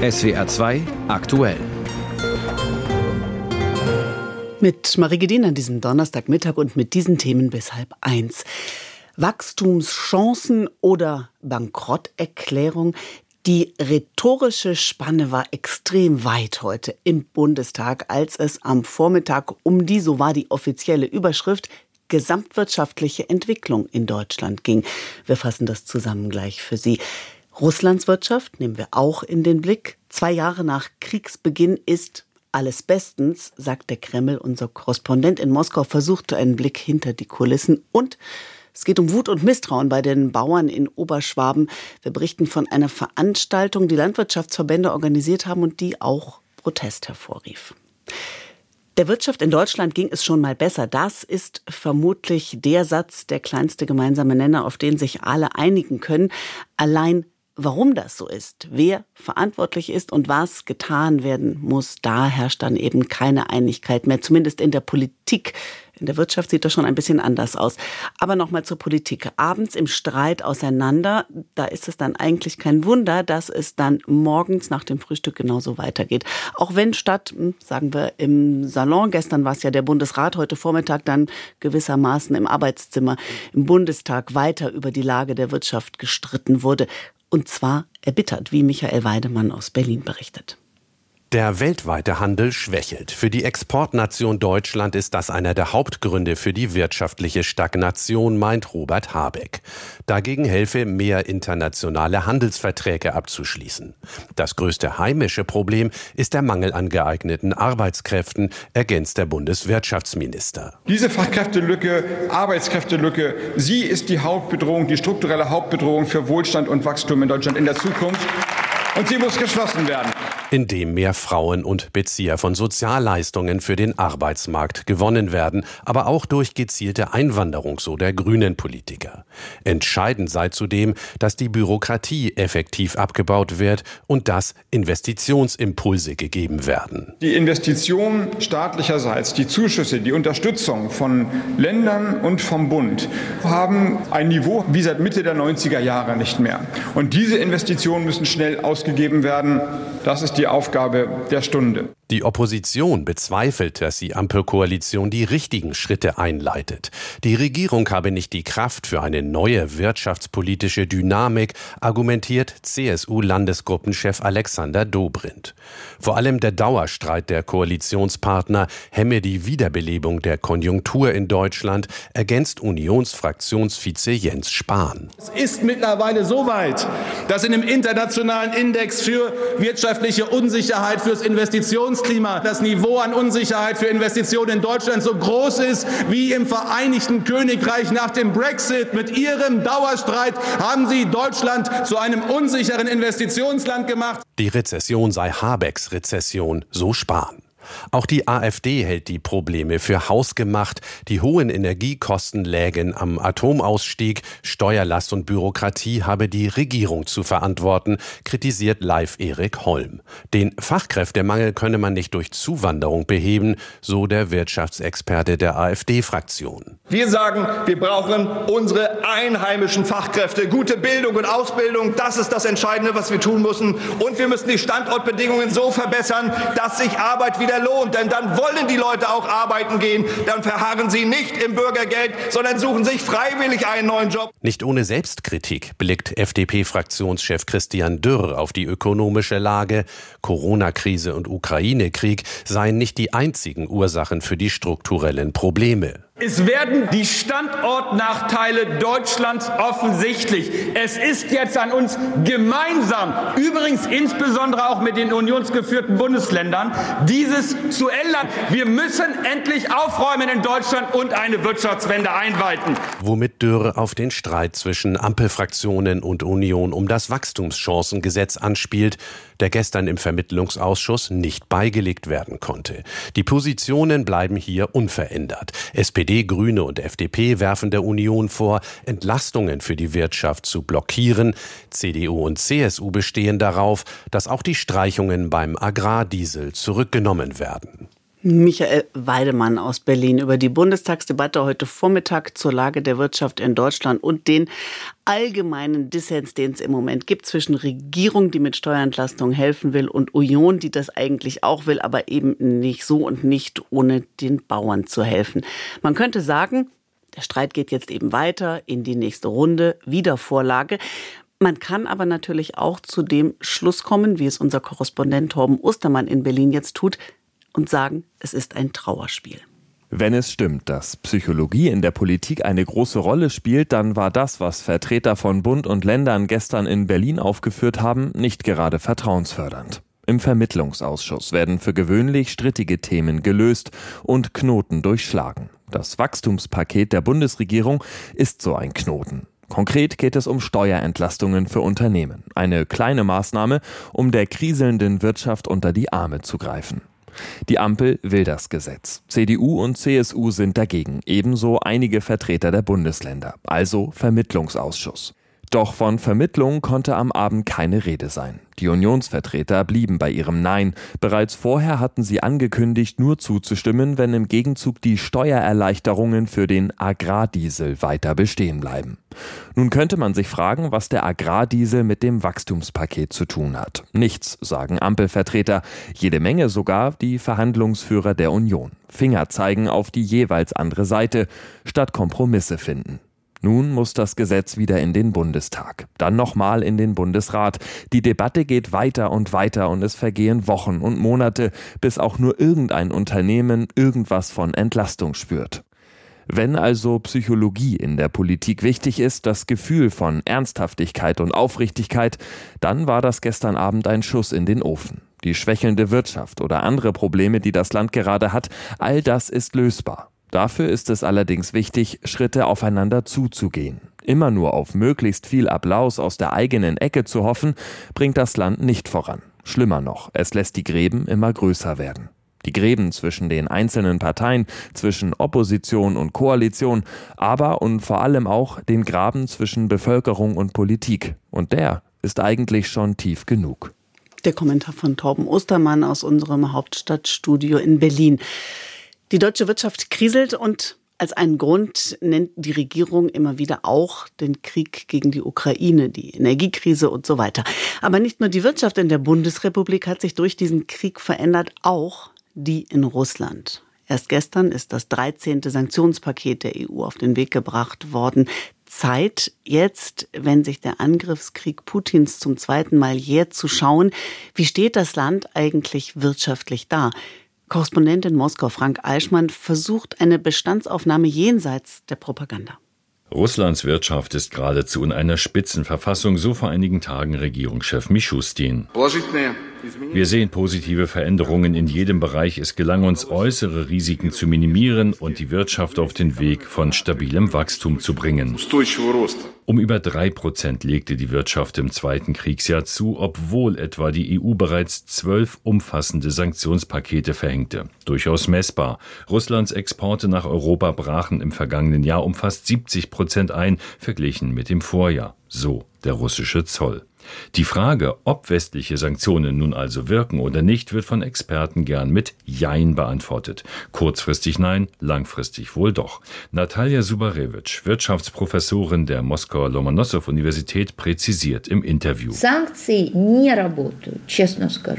SWR 2 aktuell. Mit Marie Gedin an diesem Donnerstagmittag und mit diesen Themen bis halb eins. Wachstumschancen oder Bankrotterklärung. Die rhetorische Spanne war extrem weit heute im Bundestag, als es am Vormittag um die, so war die offizielle Überschrift, gesamtwirtschaftliche Entwicklung in Deutschland ging. Wir fassen das zusammen gleich für Sie. Russlands Wirtschaft nehmen wir auch in den Blick. Zwei Jahre nach Kriegsbeginn ist alles bestens, sagt der Kreml. Unser Korrespondent in Moskau versuchte einen Blick hinter die Kulissen. Und es geht um Wut und Misstrauen bei den Bauern in Oberschwaben. Wir berichten von einer Veranstaltung, die Landwirtschaftsverbände organisiert haben und die auch Protest hervorrief. Der Wirtschaft in Deutschland ging es schon mal besser. Das ist vermutlich der Satz, der kleinste gemeinsame Nenner, auf den sich alle einigen können. Allein Warum das so ist, wer verantwortlich ist und was getan werden muss, da herrscht dann eben keine Einigkeit mehr, zumindest in der Politik. In der Wirtschaft sieht das schon ein bisschen anders aus. Aber nochmal zur Politik. Abends im Streit auseinander, da ist es dann eigentlich kein Wunder, dass es dann morgens nach dem Frühstück genauso weitergeht. Auch wenn statt, hm, sagen wir, im Salon, gestern war es ja der Bundesrat, heute Vormittag dann gewissermaßen im Arbeitszimmer im Bundestag weiter über die Lage der Wirtschaft gestritten wurde. Und zwar erbittert, wie Michael Weidemann aus Berlin berichtet. Der weltweite Handel schwächelt. Für die Exportnation Deutschland ist das einer der Hauptgründe für die wirtschaftliche Stagnation, meint Robert Habeck. Dagegen helfe mehr internationale Handelsverträge abzuschließen. Das größte heimische Problem ist der Mangel an geeigneten Arbeitskräften, ergänzt der Bundeswirtschaftsminister. Diese Fachkräftelücke, Arbeitskräftelücke, sie ist die Hauptbedrohung, die strukturelle Hauptbedrohung für Wohlstand und Wachstum in Deutschland in der Zukunft. Und sie muss geschlossen werden indem mehr Frauen und Bezieher von Sozialleistungen für den Arbeitsmarkt gewonnen werden, aber auch durch gezielte Einwanderung, so der grünen Politiker. Entscheidend sei zudem, dass die Bürokratie effektiv abgebaut wird und dass Investitionsimpulse gegeben werden. Die Investitionen staatlicherseits, die Zuschüsse, die Unterstützung von Ländern und vom Bund haben ein Niveau wie seit Mitte der 90er Jahre nicht mehr. Und diese Investitionen müssen schnell ausgegeben werden. Das ist die Aufgabe der Stunde. Die Opposition bezweifelt, dass die Ampelkoalition die richtigen Schritte einleitet. Die Regierung habe nicht die Kraft für eine neue wirtschaftspolitische Dynamik, argumentiert CSU-Landesgruppenchef Alexander Dobrindt. Vor allem der Dauerstreit der Koalitionspartner hemme die Wiederbelebung der Konjunktur in Deutschland, ergänzt Unionsfraktionsvize Jens Spahn. Es ist mittlerweile so weit, dass in dem internationalen Index für wirtschaftliche Unsicherheit fürs Investitions Investitionsklima, das Niveau an Unsicherheit für Investitionen in Deutschland so groß ist wie im Vereinigten Königreich nach dem Brexit. Mit Ihrem Dauerstreit haben Sie Deutschland zu einem unsicheren Investitionsland gemacht. Die Rezession sei Habecks Rezession, so Spahn. Auch die AfD hält die Probleme für hausgemacht. Die hohen Energiekosten lägen am Atomausstieg. Steuerlast und Bürokratie habe die Regierung zu verantworten, kritisiert Live Erik Holm. Den Fachkräftemangel könne man nicht durch Zuwanderung beheben, so der Wirtschaftsexperte der AfD-Fraktion. Wir sagen, wir brauchen unsere einheimischen Fachkräfte. Gute Bildung und Ausbildung, das ist das Entscheidende, was wir tun müssen. Und wir müssen die Standortbedingungen so verbessern, dass sich Arbeit wieder lohnt, denn dann wollen die Leute auch arbeiten gehen, dann verharren sie nicht im Bürgergeld, sondern suchen sich freiwillig einen neuen Job. Nicht ohne Selbstkritik blickt FDP-Fraktionschef Christian Dürr auf die ökonomische Lage. Corona-Krise und Ukraine-Krieg seien nicht die einzigen Ursachen für die strukturellen Probleme. Es werden die Standortnachteile Deutschlands offensichtlich. Es ist jetzt an uns gemeinsam, übrigens insbesondere auch mit den unionsgeführten Bundesländern, dieses zu ändern. Wir müssen endlich aufräumen in Deutschland und eine Wirtschaftswende einweiten. Womit Dürr auf den Streit zwischen Ampelfraktionen und Union um das Wachstumschancengesetz anspielt, der gestern im Vermittlungsausschuss nicht beigelegt werden konnte. Die Positionen bleiben hier unverändert. SPD, Grüne und FDP werfen der Union vor, Entlastungen für die Wirtschaft zu blockieren. CDU und CSU bestehen darauf, dass auch die Streichungen beim Agrardiesel zurückgenommen werden. Michael Weidemann aus Berlin über die Bundestagsdebatte heute Vormittag zur Lage der Wirtschaft in Deutschland und den allgemeinen Dissens, den es im Moment gibt zwischen Regierung, die mit Steuerentlastung helfen will, und Union, die das eigentlich auch will, aber eben nicht so und nicht ohne den Bauern zu helfen. Man könnte sagen, der Streit geht jetzt eben weiter in die nächste Runde, Wiedervorlage. Man kann aber natürlich auch zu dem Schluss kommen, wie es unser Korrespondent Torben Ostermann in Berlin jetzt tut, und sagen, es ist ein Trauerspiel. Wenn es stimmt, dass Psychologie in der Politik eine große Rolle spielt, dann war das, was Vertreter von Bund und Ländern gestern in Berlin aufgeführt haben, nicht gerade vertrauensfördernd. Im Vermittlungsausschuss werden für gewöhnlich strittige Themen gelöst und Knoten durchschlagen. Das Wachstumspaket der Bundesregierung ist so ein Knoten. Konkret geht es um Steuerentlastungen für Unternehmen. Eine kleine Maßnahme, um der kriselnden Wirtschaft unter die Arme zu greifen. Die Ampel will das Gesetz. CDU und CSU sind dagegen, ebenso einige Vertreter der Bundesländer, also Vermittlungsausschuss. Doch von Vermittlung konnte am Abend keine Rede sein. Die Unionsvertreter blieben bei ihrem Nein. Bereits vorher hatten sie angekündigt, nur zuzustimmen, wenn im Gegenzug die Steuererleichterungen für den Agrardiesel weiter bestehen bleiben. Nun könnte man sich fragen, was der Agrardiesel mit dem Wachstumspaket zu tun hat. Nichts, sagen Ampelvertreter, jede Menge sogar die Verhandlungsführer der Union. Finger zeigen auf die jeweils andere Seite, statt Kompromisse finden. Nun muss das Gesetz wieder in den Bundestag, dann nochmal in den Bundesrat. Die Debatte geht weiter und weiter und es vergehen Wochen und Monate, bis auch nur irgendein Unternehmen irgendwas von Entlastung spürt. Wenn also Psychologie in der Politik wichtig ist, das Gefühl von Ernsthaftigkeit und Aufrichtigkeit, dann war das gestern Abend ein Schuss in den Ofen. Die schwächelnde Wirtschaft oder andere Probleme, die das Land gerade hat, all das ist lösbar. Dafür ist es allerdings wichtig, Schritte aufeinander zuzugehen. Immer nur auf möglichst viel Applaus aus der eigenen Ecke zu hoffen, bringt das Land nicht voran. Schlimmer noch, es lässt die Gräben immer größer werden. Die Gräben zwischen den einzelnen Parteien, zwischen Opposition und Koalition, aber und vor allem auch den Graben zwischen Bevölkerung und Politik. Und der ist eigentlich schon tief genug. Der Kommentar von Torben Ostermann aus unserem Hauptstadtstudio in Berlin. Die deutsche Wirtschaft kriselt und als einen Grund nennt die Regierung immer wieder auch den Krieg gegen die Ukraine, die Energiekrise und so weiter. Aber nicht nur die Wirtschaft in der Bundesrepublik hat sich durch diesen Krieg verändert, auch die in Russland. Erst gestern ist das 13. Sanktionspaket der EU auf den Weg gebracht worden. Zeit jetzt, wenn sich der Angriffskrieg Putins zum zweiten Mal jährt, zu schauen, wie steht das Land eigentlich wirtschaftlich da? Korrespondent in Moskau Frank Eichmann versucht eine Bestandsaufnahme jenseits der Propaganda. Russlands Wirtschaft ist geradezu in einer Spitzenverfassung, so vor einigen Tagen Regierungschef Mischustin. Wir sehen positive Veränderungen in jedem Bereich. Es gelang uns, äußere Risiken zu minimieren und die Wirtschaft auf den Weg von stabilem Wachstum zu bringen. Um über drei Prozent legte die Wirtschaft im zweiten Kriegsjahr zu, obwohl etwa die EU bereits zwölf umfassende Sanktionspakete verhängte. Durchaus messbar. Russlands Exporte nach Europa brachen im vergangenen Jahr um fast 70 Prozent ein, verglichen mit dem Vorjahr. So der russische Zoll. Die Frage, ob westliche Sanktionen nun also wirken oder nicht, wird von Experten gern mit Jein beantwortet. Kurzfristig nein, langfristig wohl doch. Natalia Subarewitsch, Wirtschaftsprofessorin der Moskauer Lomonossow-Universität, präzisiert im Interview.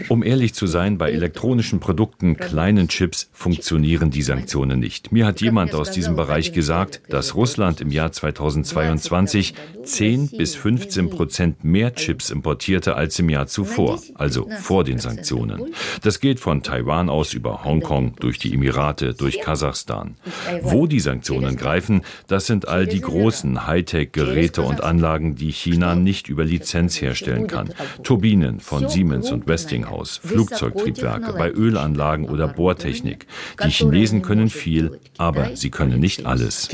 Um ehrlich zu sein, bei elektronischen Produkten, kleinen Chips, funktionieren die Sanktionen nicht. Mir hat jemand aus diesem Bereich gesagt, dass Russland im Jahr 2022 10 bis 15 Prozent mehr Chips Chips importierte als im Jahr zuvor, also vor den Sanktionen. Das geht von Taiwan aus über Hongkong, durch die Emirate, durch Kasachstan. Wo die Sanktionen greifen, das sind all die großen Hightech-Geräte und Anlagen, die China nicht über Lizenz herstellen kann. Turbinen von Siemens und Westinghouse, Flugzeugtriebwerke, bei Ölanlagen oder Bohrtechnik. Die Chinesen können viel, aber sie können nicht alles.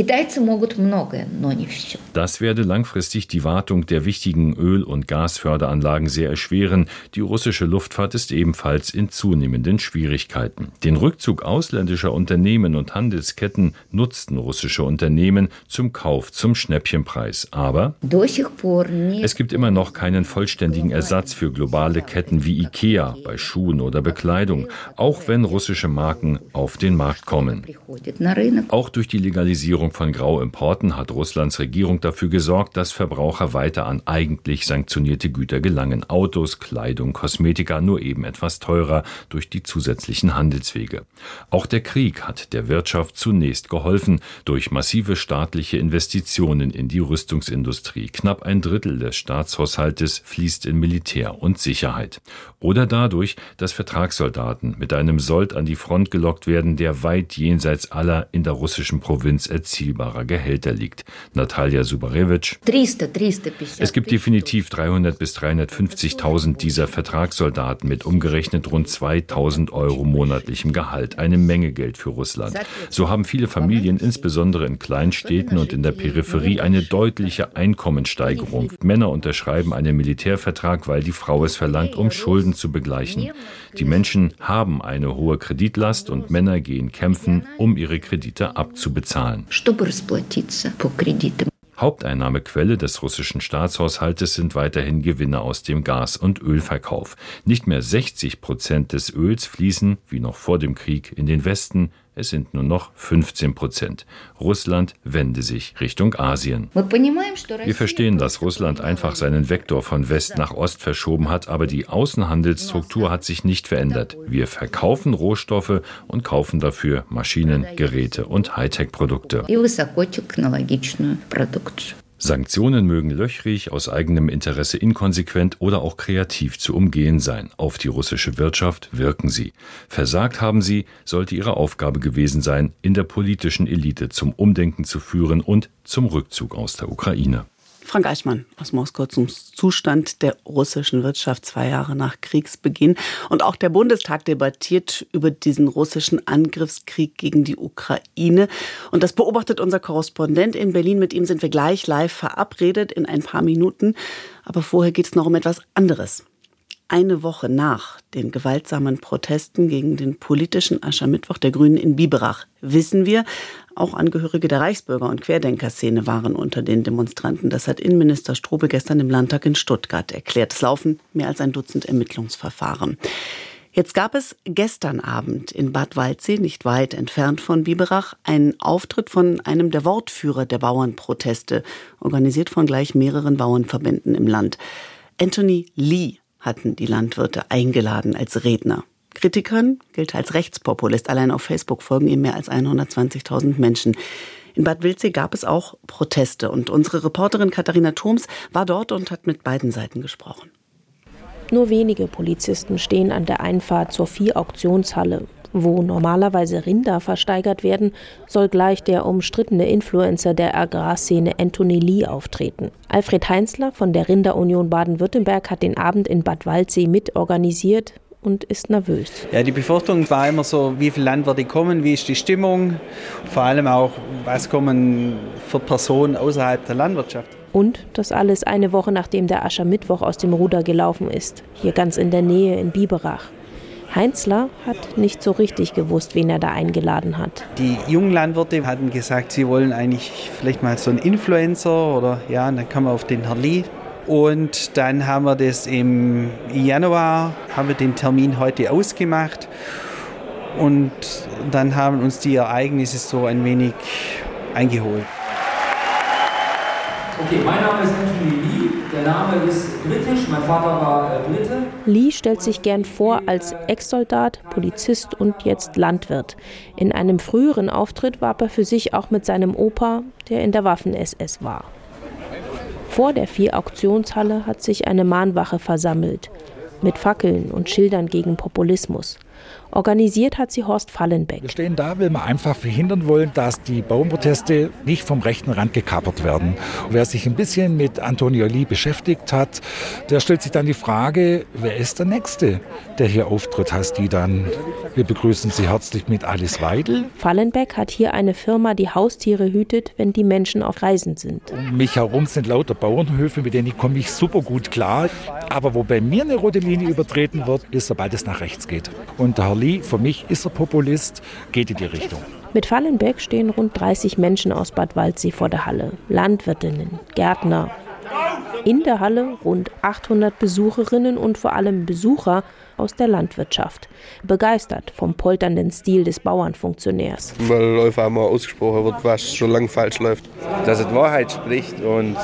Das werde langfristig die Wartung der wichtigen Öl- und Gas Gasförderanlagen sehr erschweren. Die russische Luftfahrt ist ebenfalls in zunehmenden Schwierigkeiten. Den Rückzug ausländischer Unternehmen und Handelsketten nutzten russische Unternehmen zum Kauf zum Schnäppchenpreis. Aber es gibt immer noch keinen vollständigen Ersatz für globale Ketten wie IKEA bei Schuhen oder Bekleidung, auch wenn russische Marken auf den Markt kommen. Auch durch die Legalisierung von Grauimporten hat Russlands Regierung dafür gesorgt, dass Verbraucher weiter an eigentlich sanktionierte Güter gelangen. Autos, Kleidung, Kosmetika nur eben etwas teurer durch die zusätzlichen Handelswege. Auch der Krieg hat der Wirtschaft zunächst geholfen durch massive staatliche Investitionen in die Rüstungsindustrie. Knapp ein Drittel des Staatshaushaltes fließt in Militär und Sicherheit. Oder dadurch, dass Vertragssoldaten mit einem Sold an die Front gelockt werden, der weit jenseits aller in der russischen Provinz erzielbarer Gehälter liegt. Natalia Subarewitsch. Es gibt definitiv 300 bis 350.000 dieser Vertragssoldaten mit umgerechnet rund 2.000 Euro monatlichem Gehalt. Eine Menge Geld für Russland. So haben viele Familien, insbesondere in Kleinstädten und in der Peripherie, eine deutliche Einkommenssteigerung. Männer unterschreiben einen Militärvertrag, weil die Frau es verlangt, um Schulden zu begleichen. Die Menschen haben eine hohe Kreditlast und Männer gehen kämpfen, um ihre Kredite abzubezahlen. Haupteinnahmequelle des russischen Staatshaushaltes sind weiterhin Gewinne aus dem Gas- und Ölverkauf. Nicht mehr 60 Prozent des Öls fließen, wie noch vor dem Krieg, in den Westen, es sind nur noch 15 Prozent. Russland wende sich Richtung Asien. Wir verstehen, dass Russland einfach seinen Vektor von West nach Ost verschoben hat, aber die Außenhandelsstruktur hat sich nicht verändert. Wir verkaufen Rohstoffe und kaufen dafür Maschinen, Geräte und Hightech-Produkte. Sanktionen mögen löchrig, aus eigenem Interesse inkonsequent oder auch kreativ zu umgehen sein. Auf die russische Wirtschaft wirken sie. Versagt haben sie, sollte ihre Aufgabe gewesen sein, in der politischen Elite zum Umdenken zu führen und zum Rückzug aus der Ukraine. Frank Eichmann aus Moskau zum Zustand der russischen Wirtschaft zwei Jahre nach Kriegsbeginn. Und auch der Bundestag debattiert über diesen russischen Angriffskrieg gegen die Ukraine. Und das beobachtet unser Korrespondent in Berlin. Mit ihm sind wir gleich live verabredet in ein paar Minuten. Aber vorher geht es noch um etwas anderes. Eine Woche nach den gewaltsamen Protesten gegen den politischen Aschermittwoch der Grünen in Biberach wissen wir, auch Angehörige der Reichsbürger- und Querdenkerszene waren unter den Demonstranten. Das hat Innenminister Strobel gestern im Landtag in Stuttgart erklärt. Es laufen mehr als ein Dutzend Ermittlungsverfahren. Jetzt gab es gestern Abend in Bad Waldsee, nicht weit entfernt von Biberach, einen Auftritt von einem der Wortführer der Bauernproteste, organisiert von gleich mehreren Bauernverbänden im Land. Anthony Lee hatten die Landwirte eingeladen als Redner. Kritikern gilt als Rechtspopulist. Allein auf Facebook folgen ihm mehr als 120.000 Menschen. In Bad Wildsee gab es auch Proteste und unsere Reporterin Katharina Thoms war dort und hat mit beiden Seiten gesprochen. Nur wenige Polizisten stehen an der Einfahrt zur Viehauktionshalle. Wo normalerweise Rinder versteigert werden, soll gleich der umstrittene Influencer der Agrarszene Anthony Lee auftreten. Alfred Heinzler von der Rinderunion Baden-Württemberg hat den Abend in Bad Waldsee mitorganisiert und ist nervös. Ja, die Befürchtung war immer so, wie viele Landwirte kommen, wie ist die Stimmung, vor allem auch, was kommen für Personen außerhalb der Landwirtschaft. Und das alles eine Woche nachdem der Aschermittwoch aus dem Ruder gelaufen ist, hier ganz in der Nähe in Biberach. Heinzler hat nicht so richtig gewusst, wen er da eingeladen hat. Die jungen Landwirte hatten gesagt, sie wollen eigentlich vielleicht mal so einen Influencer oder ja, und dann kann man auf den Herr Lee und dann haben wir das im Januar, haben wir den Termin heute ausgemacht. Und dann haben uns die Ereignisse so ein wenig eingeholt. Okay, mein Name ist Anthony Lee. Name ist britisch. Mein Vater war äh, Brite. Lee stellt sich gern vor als Ex-Soldat, Polizist und jetzt Landwirt. In einem früheren Auftritt warb er für sich auch mit seinem Opa, der in der Waffen-SS war. Vor der Vier-Auktionshalle hat sich eine Mahnwache versammelt. Mit Fackeln und Schildern gegen Populismus. Organisiert hat sie Horst Fallenbeck. Wir stehen da, weil wir einfach verhindern wollen, dass die Bauernproteste nicht vom rechten Rand gekapert werden. Wer sich ein bisschen mit Antonio Lee beschäftigt hat, der stellt sich dann die Frage, wer ist der Nächste, der hier auftritt? Heißt die dann, wir begrüßen Sie herzlich mit Alice Weidel? Fallenbeck hat hier eine Firma, die Haustiere hütet, wenn die Menschen auf Reisen sind. Um mich herum sind lauter Bauernhöfe, mit denen komme ich super gut klar. Aber wo bei mir eine rote Linie übertreten wird, ist, sobald es nach rechts geht. Und der Herr für mich ist er Populist, geht in die Richtung. Mit Fallenberg stehen rund 30 Menschen aus Bad Waldsee vor der Halle. Landwirtinnen, Gärtner. In der Halle rund 800 Besucherinnen und vor allem Besucher aus der Landwirtschaft. Begeistert vom polternden Stil des Bauernfunktionärs. Weil einfach einmal ausgesprochen wird, was schon lange falsch läuft. Dass es Wahrheit spricht und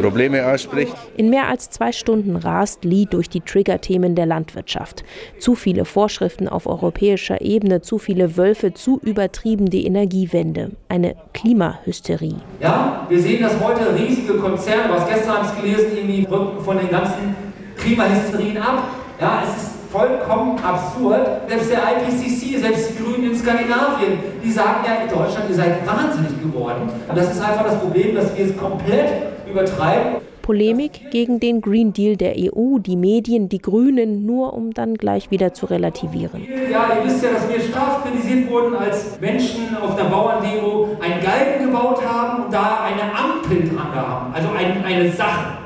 Probleme ausspricht. In mehr als zwei Stunden rast Lee durch die Triggerthemen der Landwirtschaft. Zu viele Vorschriften auf europäischer Ebene, zu viele Wölfe, zu übertrieben die Energiewende. Eine Klimahysterie. Ja, wir sehen, dass heute riesige Konzerne, was gestern habe ich gelesen, irgendwie rücken von den ganzen Klimahysterien ab. Ja, es ist vollkommen absurd. Selbst der IPCC, selbst die Grünen in Skandinavien, die sagen ja in Deutschland, ihr seid wahnsinnig geworden. Und das ist einfach das Problem, dass wir es komplett übertreiben. Polemik gegen den Green Deal der EU, die Medien, die Grünen, nur um dann gleich wieder zu relativieren. Ja, ihr wisst ja, dass wir scharf kritisiert wurden, als Menschen auf der Bauerndemo einen Galgen gebaut haben und da eine Ampel dran haben, also ein, eine Sache.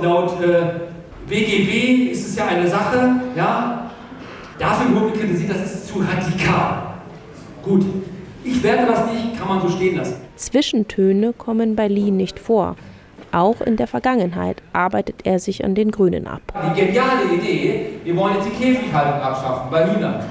Laut äh, BGB ist es ja eine Sache, ja, dafür wurde kritisiert, das ist zu radikal. Gut, ich werte das nicht, kann man so stehen lassen. Zwischentöne kommen bei Lee nicht vor. Auch in der Vergangenheit arbeitet er sich an den Grünen ab. Die geniale Idee, wir wollen jetzt die Käfighaltung abschaffen bei Hühnern.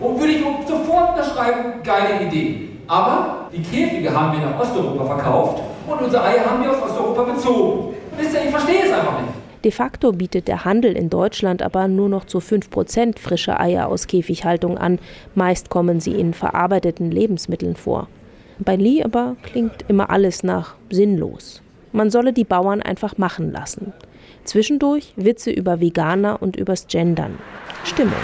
Und würde ich sofort unterschreiben, geile Idee. Aber die Käfige haben wir nach Osteuropa verkauft und unsere Eier haben wir aus Osteuropa bezogen. Wisst ihr, ich verstehe es einfach nicht. De facto bietet der Handel in Deutschland aber nur noch zu 5% frische Eier aus Käfighaltung an. Meist kommen sie in verarbeiteten Lebensmitteln vor. Bei Lee aber klingt immer alles nach sinnlos. Man solle die Bauern einfach machen lassen. Zwischendurch Witze über Veganer und übers Gendern. Stimmung.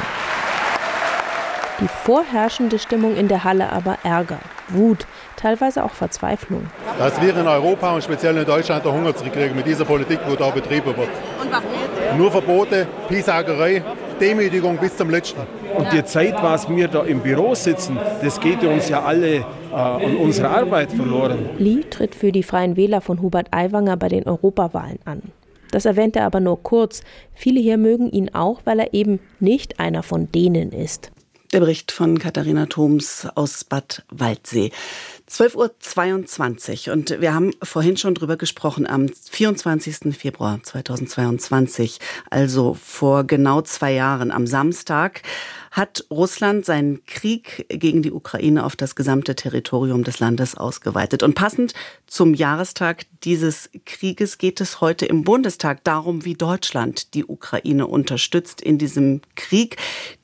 Die vorherrschende Stimmung in der Halle aber Ärger, Wut, teilweise auch Verzweiflung. Dass wir in Europa und speziell in Deutschland der Hunger kriegen mit dieser Politik, wo da betrieben wird. Und warum? Nur Verbote, Piesagerei, Demütigung bis zum Letzten. Und die Zeit, was wir da im Büro sitzen, das geht uns ja alle äh, an unserer Arbeit verloren. Lee tritt für die Freien Wähler von Hubert Aiwanger bei den Europawahlen an. Das erwähnt er aber nur kurz. Viele hier mögen ihn auch, weil er eben nicht einer von denen ist. Der Bericht von Katharina Thoms aus Bad Waldsee. 12.22 Uhr und wir haben vorhin schon drüber gesprochen, am 24. Februar 2022, also vor genau zwei Jahren, am Samstag, hat Russland seinen Krieg gegen die Ukraine auf das gesamte Territorium des Landes ausgeweitet. Und passend zum Jahrestag dieses Krieges geht es heute im Bundestag darum, wie Deutschland die Ukraine unterstützt in diesem Krieg.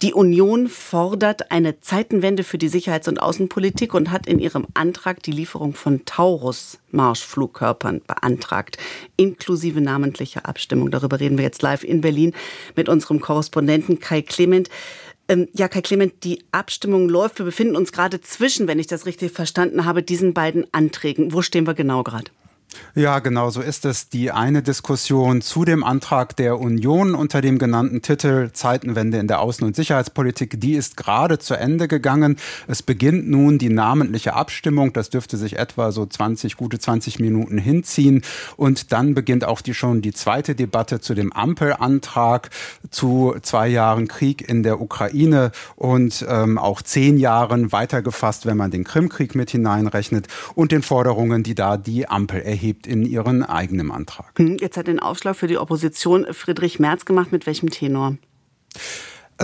Die Union fordert eine Zeitenwende für die Sicherheits- und Außenpolitik und hat in ihrem Antrag die Lieferung von Taurus Marschflugkörpern beantragt, inklusive namentlicher Abstimmung. Darüber reden wir jetzt live in Berlin mit unserem Korrespondenten Kai Clement. Ähm, ja, Kai Clement, die Abstimmung läuft. Wir befinden uns gerade zwischen, wenn ich das richtig verstanden habe, diesen beiden Anträgen. Wo stehen wir genau gerade? Ja, genau so ist es. Die eine Diskussion zu dem Antrag der Union unter dem genannten Titel Zeitenwende in der Außen- und Sicherheitspolitik, die ist gerade zu Ende gegangen. Es beginnt nun die namentliche Abstimmung. Das dürfte sich etwa so 20, gute 20 Minuten hinziehen. Und dann beginnt auch die schon die zweite Debatte zu dem Ampelantrag zu zwei Jahren Krieg in der Ukraine und ähm, auch zehn Jahren weitergefasst, wenn man den Krimkrieg mit hineinrechnet und den Forderungen, die da die Ampel erhebt erhebt in ihren eigenen Antrag. Hm, jetzt hat den Aufschlag für die Opposition Friedrich Merz gemacht. Mit welchem Tenor?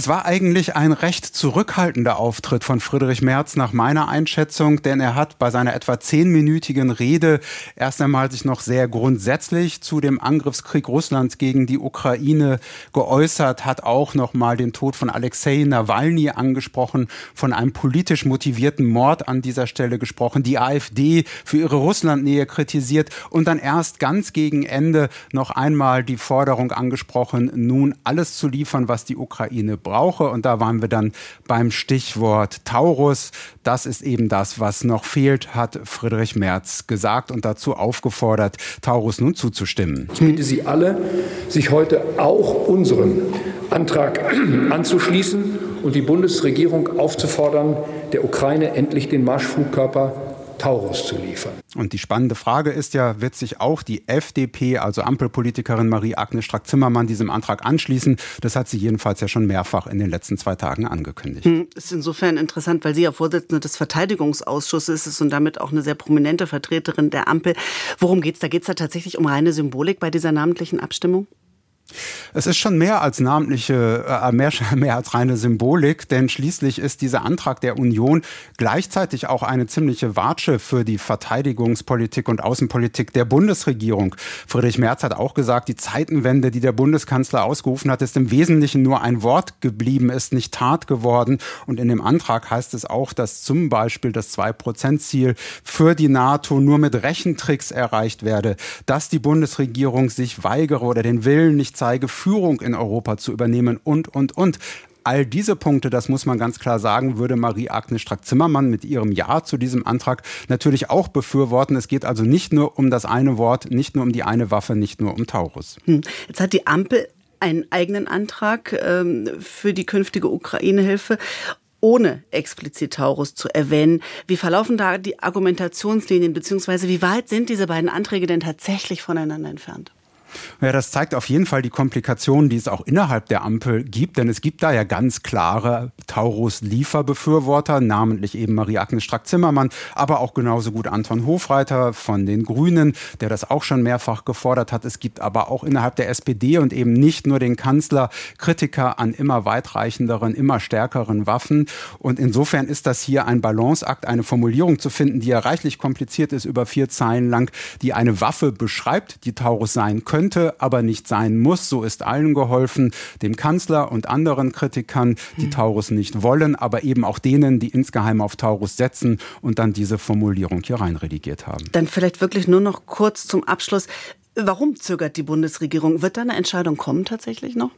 Es war eigentlich ein recht zurückhaltender Auftritt von Friedrich Merz nach meiner Einschätzung, denn er hat bei seiner etwa zehnminütigen Rede erst einmal sich noch sehr grundsätzlich zu dem Angriffskrieg Russlands gegen die Ukraine geäußert, hat auch noch mal den Tod von Alexei Nawalny angesprochen, von einem politisch motivierten Mord an dieser Stelle gesprochen, die AfD für ihre Russlandnähe kritisiert und dann erst ganz gegen Ende noch einmal die Forderung angesprochen, nun alles zu liefern, was die Ukraine braucht brauche. Und da waren wir dann beim Stichwort Taurus. Das ist eben das, was noch fehlt, hat Friedrich Merz gesagt und dazu aufgefordert, Taurus nun zuzustimmen. Ich bitte Sie alle, sich heute auch unserem Antrag anzuschließen und die Bundesregierung aufzufordern, der Ukraine endlich den Marschflugkörper Taurus zu liefern. Und die spannende Frage ist ja, wird sich auch die FDP, also Ampelpolitikerin Marie-Agnes Strack-Zimmermann, diesem Antrag anschließen? Das hat sie jedenfalls ja schon mehrfach in den letzten zwei Tagen angekündigt. Hm, ist insofern interessant, weil sie ja Vorsitzende des Verteidigungsausschusses ist und damit auch eine sehr prominente Vertreterin der Ampel. Worum geht es? Da geht es da tatsächlich um reine Symbolik bei dieser namentlichen Abstimmung? Es ist schon mehr als namentliche, äh, mehr, mehr als reine Symbolik, denn schließlich ist dieser Antrag der Union gleichzeitig auch eine ziemliche Watsche für die Verteidigungspolitik und Außenpolitik der Bundesregierung. Friedrich Merz hat auch gesagt, die Zeitenwende, die der Bundeskanzler ausgerufen hat, ist im Wesentlichen nur ein Wort geblieben, ist nicht Tat geworden. Und in dem Antrag heißt es auch, dass zum Beispiel das Zwei-Prozent-Ziel für die NATO nur mit Rechentricks erreicht werde, dass die Bundesregierung sich weigere oder den Willen nicht zeige, Führung in Europa zu übernehmen und, und, und. All diese Punkte, das muss man ganz klar sagen, würde Marie-Agnes Strack-Zimmermann mit ihrem Ja zu diesem Antrag natürlich auch befürworten. Es geht also nicht nur um das eine Wort, nicht nur um die eine Waffe, nicht nur um Taurus. Hm. Jetzt hat die Ampel einen eigenen Antrag ähm, für die künftige Ukraine-Hilfe ohne explizit Taurus zu erwähnen. Wie verlaufen da die Argumentationslinien, beziehungsweise wie weit sind diese beiden Anträge denn tatsächlich voneinander entfernt? Ja, das zeigt auf jeden Fall die Komplikationen, die es auch innerhalb der Ampel gibt, denn es gibt da ja ganz klare Taurus-Lieferbefürworter, namentlich eben Marie-Agnes Strack-Zimmermann, aber auch genauso gut Anton Hofreiter von den Grünen, der das auch schon mehrfach gefordert hat. Es gibt aber auch innerhalb der SPD und eben nicht nur den Kanzler Kritiker an immer weitreichenderen, immer stärkeren Waffen. Und insofern ist das hier ein Balanceakt, eine Formulierung zu finden, die ja reichlich kompliziert ist, über vier Zeilen lang, die eine Waffe beschreibt, die Taurus sein könnte könnte, aber nicht sein muss. So ist allen geholfen, dem Kanzler und anderen Kritikern, die hm. Taurus nicht wollen, aber eben auch denen, die insgeheim auf Taurus setzen und dann diese Formulierung hier reinredigiert haben. Dann vielleicht wirklich nur noch kurz zum Abschluss. Warum zögert die Bundesregierung? Wird da eine Entscheidung kommen tatsächlich noch?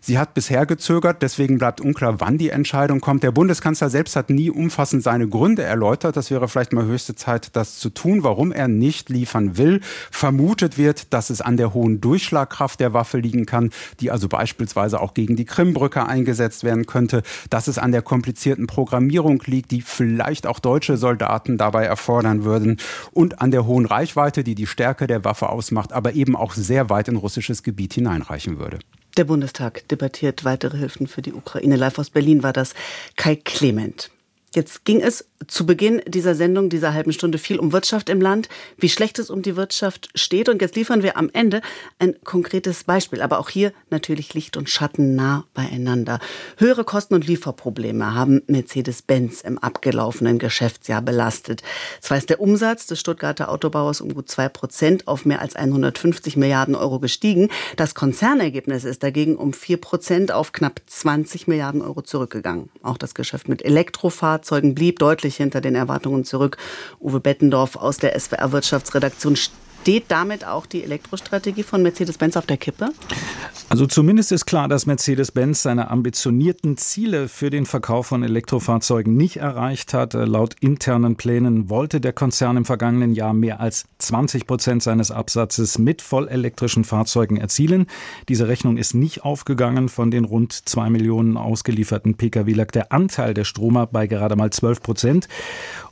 Sie hat bisher gezögert, deswegen bleibt unklar, wann die Entscheidung kommt. Der Bundeskanzler selbst hat nie umfassend seine Gründe erläutert. Das wäre vielleicht mal höchste Zeit, das zu tun, warum er nicht liefern will. Vermutet wird, dass es an der hohen Durchschlagkraft der Waffe liegen kann, die also beispielsweise auch gegen die Krimbrücke eingesetzt werden könnte, dass es an der komplizierten Programmierung liegt, die vielleicht auch deutsche Soldaten dabei erfordern würden und an der hohen Reichweite, die die Stärke der Waffe ausmacht, aber eben auch sehr weit in russisches Gebiet hineinreichen würde. Der Bundestag debattiert weitere Hilfen für die Ukraine. Live aus Berlin war das Kai Clement. Jetzt ging es zu Beginn dieser Sendung, dieser halben Stunde viel um Wirtschaft im Land, wie schlecht es um die Wirtschaft steht. Und jetzt liefern wir am Ende ein konkretes Beispiel. Aber auch hier natürlich Licht und Schatten nah beieinander. Höhere Kosten und Lieferprobleme haben Mercedes-Benz im abgelaufenen Geschäftsjahr belastet. Zwar ist der Umsatz des Stuttgarter Autobauers um gut zwei Prozent auf mehr als 150 Milliarden Euro gestiegen. Das Konzernergebnis ist dagegen um vier Prozent auf knapp 20 Milliarden Euro zurückgegangen. Auch das Geschäft mit Elektrofahrzeugen blieb deutlich deutlich hinter den Erwartungen zurück. Uwe Bettendorf aus der SWR Wirtschaftsredaktion Steht damit auch die Elektrostrategie von Mercedes-Benz auf der Kippe? Also zumindest ist klar, dass Mercedes-Benz seine ambitionierten Ziele für den Verkauf von Elektrofahrzeugen nicht erreicht hat. Laut internen Plänen wollte der Konzern im vergangenen Jahr mehr als 20 Prozent seines Absatzes mit vollelektrischen Fahrzeugen erzielen. Diese Rechnung ist nicht aufgegangen. Von den rund zwei Millionen ausgelieferten Pkw lag der Anteil der Stromer bei gerade mal 12 Prozent.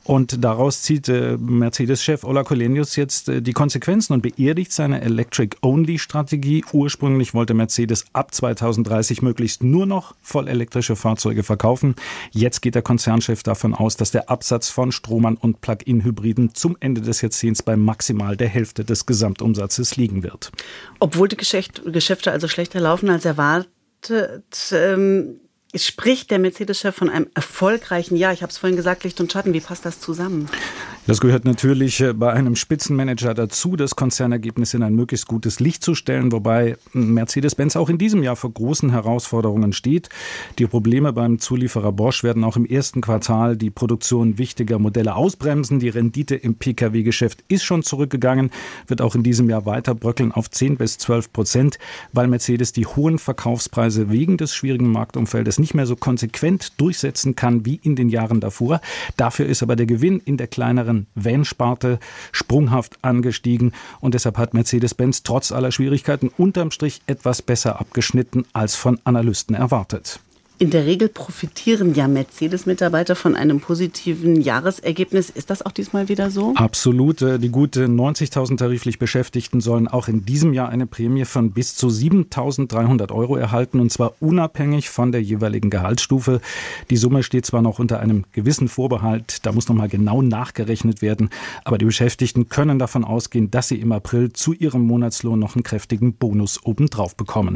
Und daraus zieht äh, Mercedes-Chef Ola Kolenius jetzt äh, die Konsequenzen und beerdigt seine Electric-Only-Strategie. Ursprünglich wollte Mercedes ab 2030 möglichst nur noch vollelektrische Fahrzeuge verkaufen. Jetzt geht der Konzernchef davon aus, dass der Absatz von Stromern und Plug-in-Hybriden zum Ende des Jahrzehnts bei maximal der Hälfte des Gesamtumsatzes liegen wird. Obwohl die Geschäfte also schlechter laufen als erwartet, ähm spricht der Mercedes-Chef von einem erfolgreichen Jahr. Ich habe es vorhin gesagt, Licht und Schatten. Wie passt das zusammen? Das gehört natürlich äh, bei einem Spitzenmanager dazu, das Konzernergebnis in ein möglichst gutes Licht zu stellen, wobei Mercedes-Benz auch in diesem Jahr vor großen Herausforderungen steht. Die Probleme beim Zulieferer Bosch werden auch im ersten Quartal die Produktion wichtiger Modelle ausbremsen. Die Rendite im Pkw-Geschäft ist schon zurückgegangen, wird auch in diesem Jahr weiter bröckeln auf 10 bis 12 Prozent, weil Mercedes die hohen Verkaufspreise wegen des schwierigen Marktumfeldes nicht mehr so konsequent durchsetzen kann wie in den Jahren davor. Dafür ist aber der Gewinn in der kleineren anderen Van-Sparte sprunghaft angestiegen und deshalb hat Mercedes-Benz trotz aller Schwierigkeiten unterm Strich etwas besser abgeschnitten als von Analysten erwartet. In der Regel profitieren ja Mercedes-Mitarbeiter von einem positiven Jahresergebnis. Ist das auch diesmal wieder so? Absolut. Äh, die gute 90.000 tariflich Beschäftigten sollen auch in diesem Jahr eine Prämie von bis zu 7.300 Euro erhalten und zwar unabhängig von der jeweiligen Gehaltsstufe. Die Summe steht zwar noch unter einem gewissen Vorbehalt, da muss noch mal genau nachgerechnet werden, aber die Beschäftigten können davon ausgehen, dass sie im April zu ihrem Monatslohn noch einen kräftigen Bonus obendrauf bekommen.